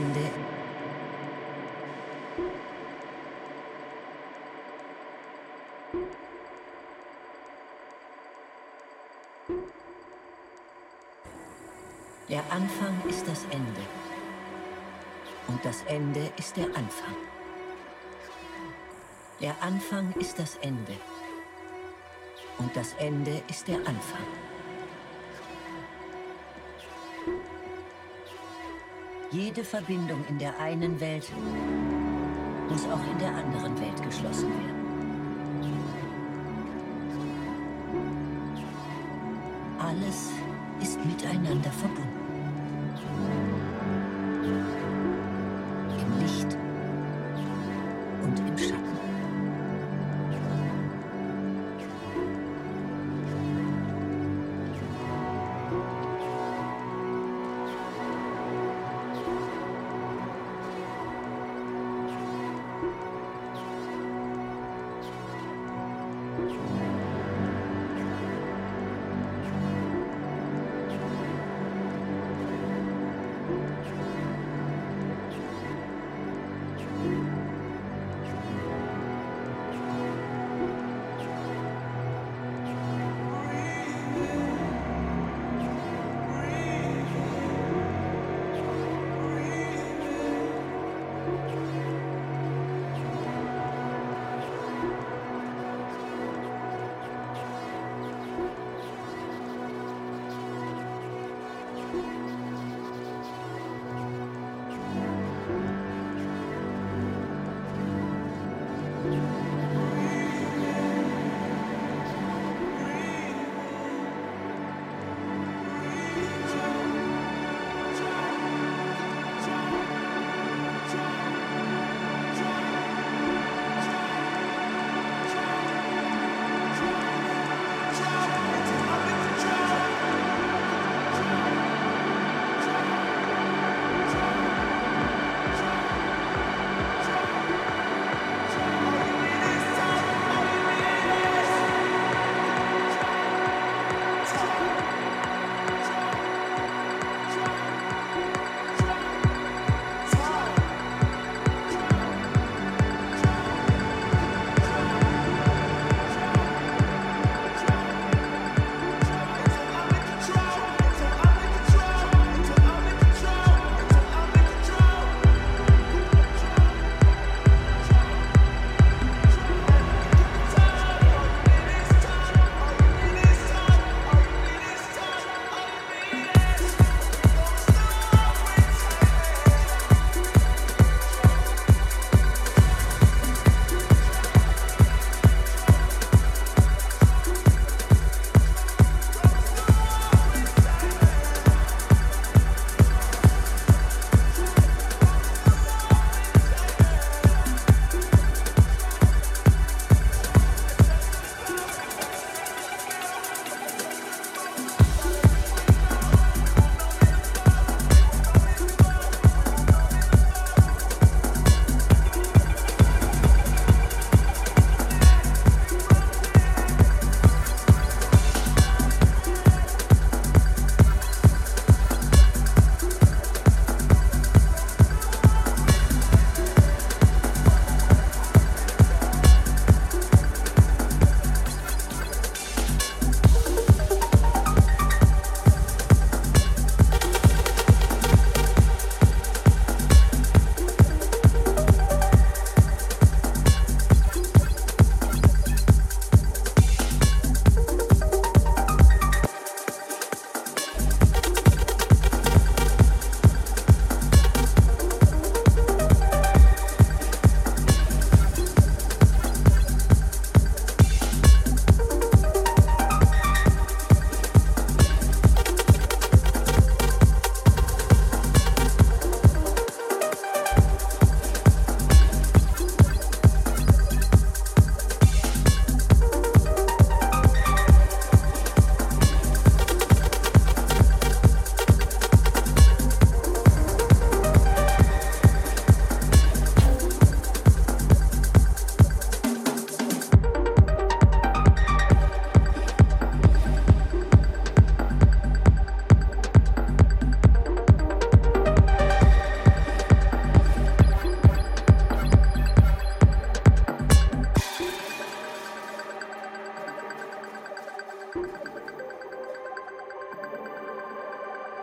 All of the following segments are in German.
Ende Der Anfang ist das Ende. Und das Ende ist der Anfang. Der Anfang ist das Ende. Und das Ende ist der Anfang. Jede Verbindung in der einen Welt muss auch in der anderen Welt geschlossen werden.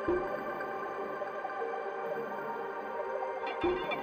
Thank you.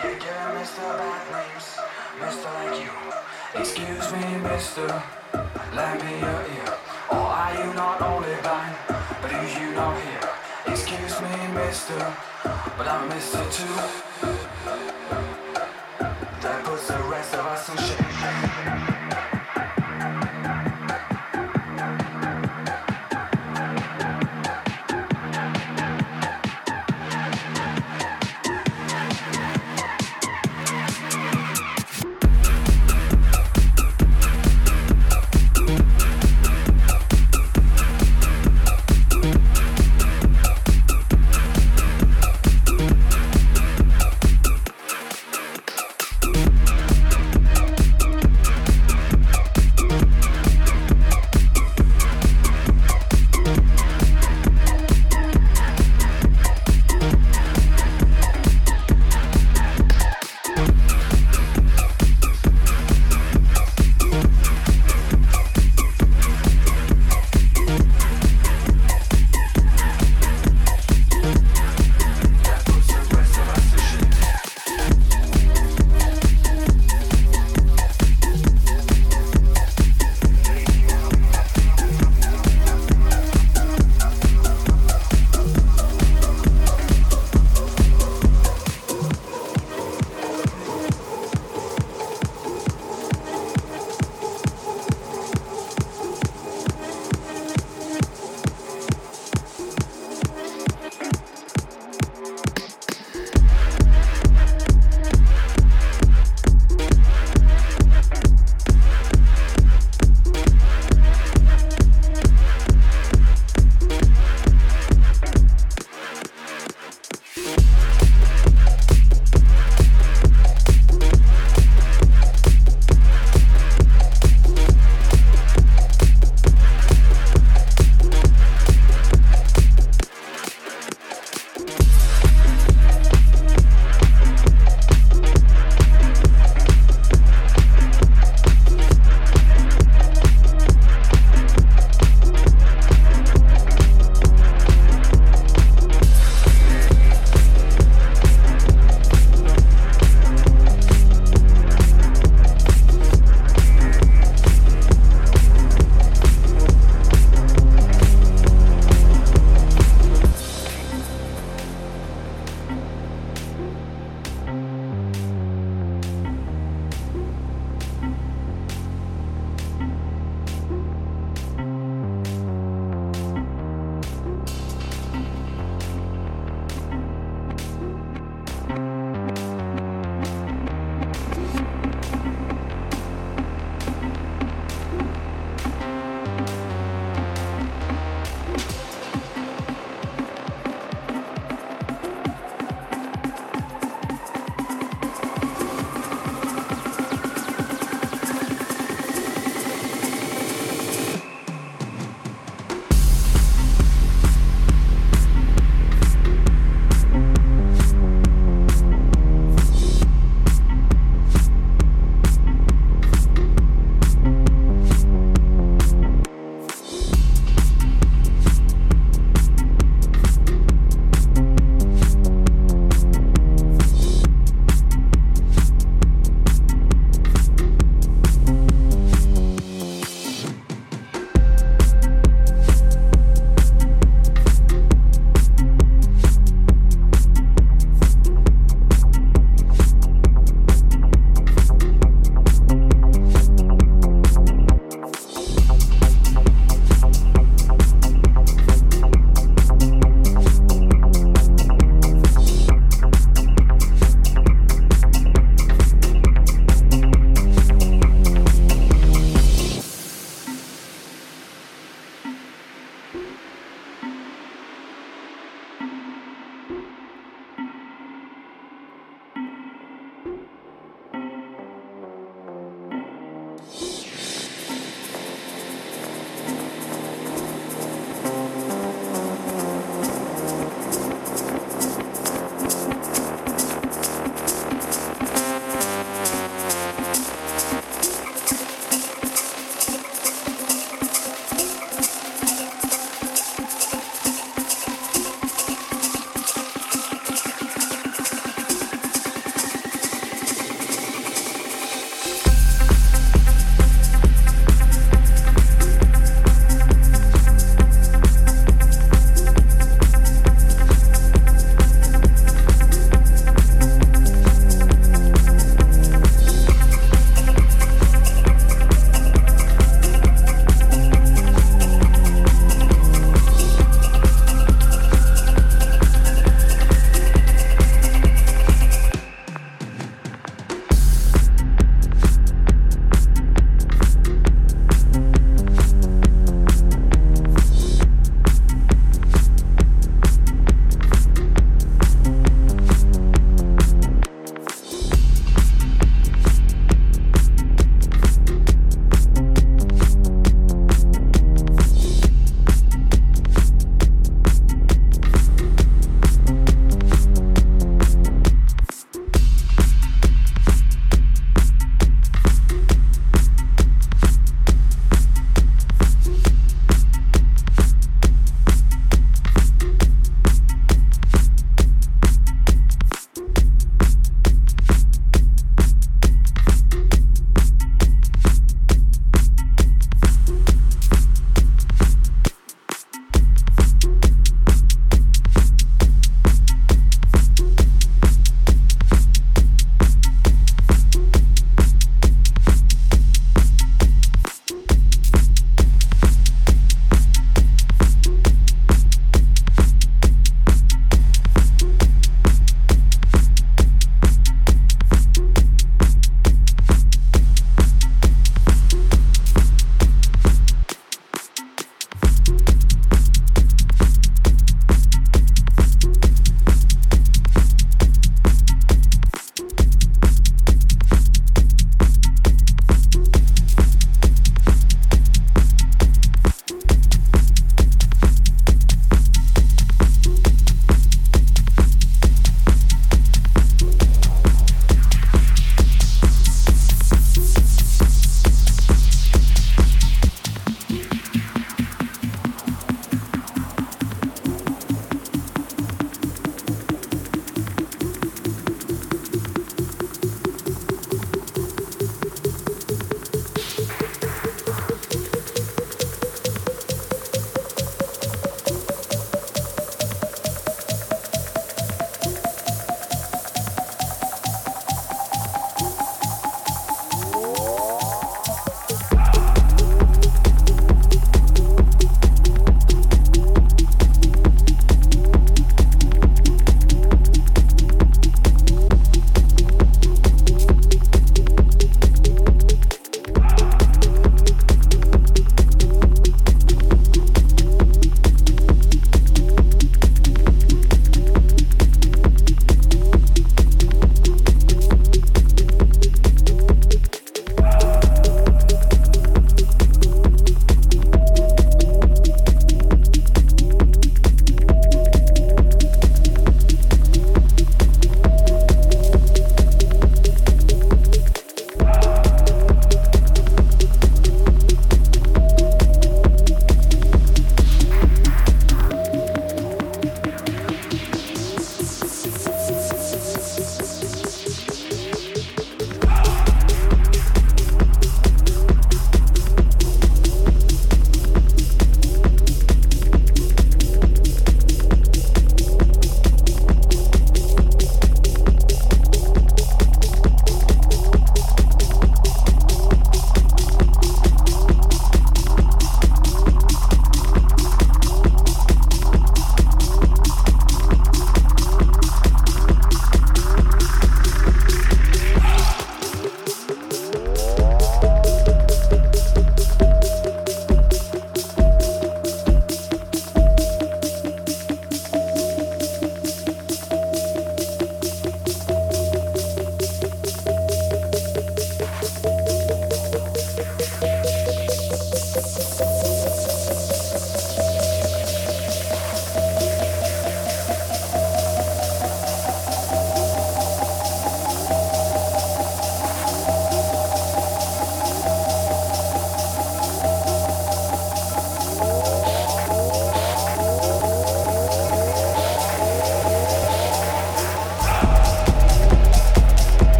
You Mr. bad names, Mr. like you. Excuse me, Mr. Lend me your ear. Or are you not only blind, but do you not hear? Excuse me, Mister, but I'm Mr. Two. That puts the rest of us in shame.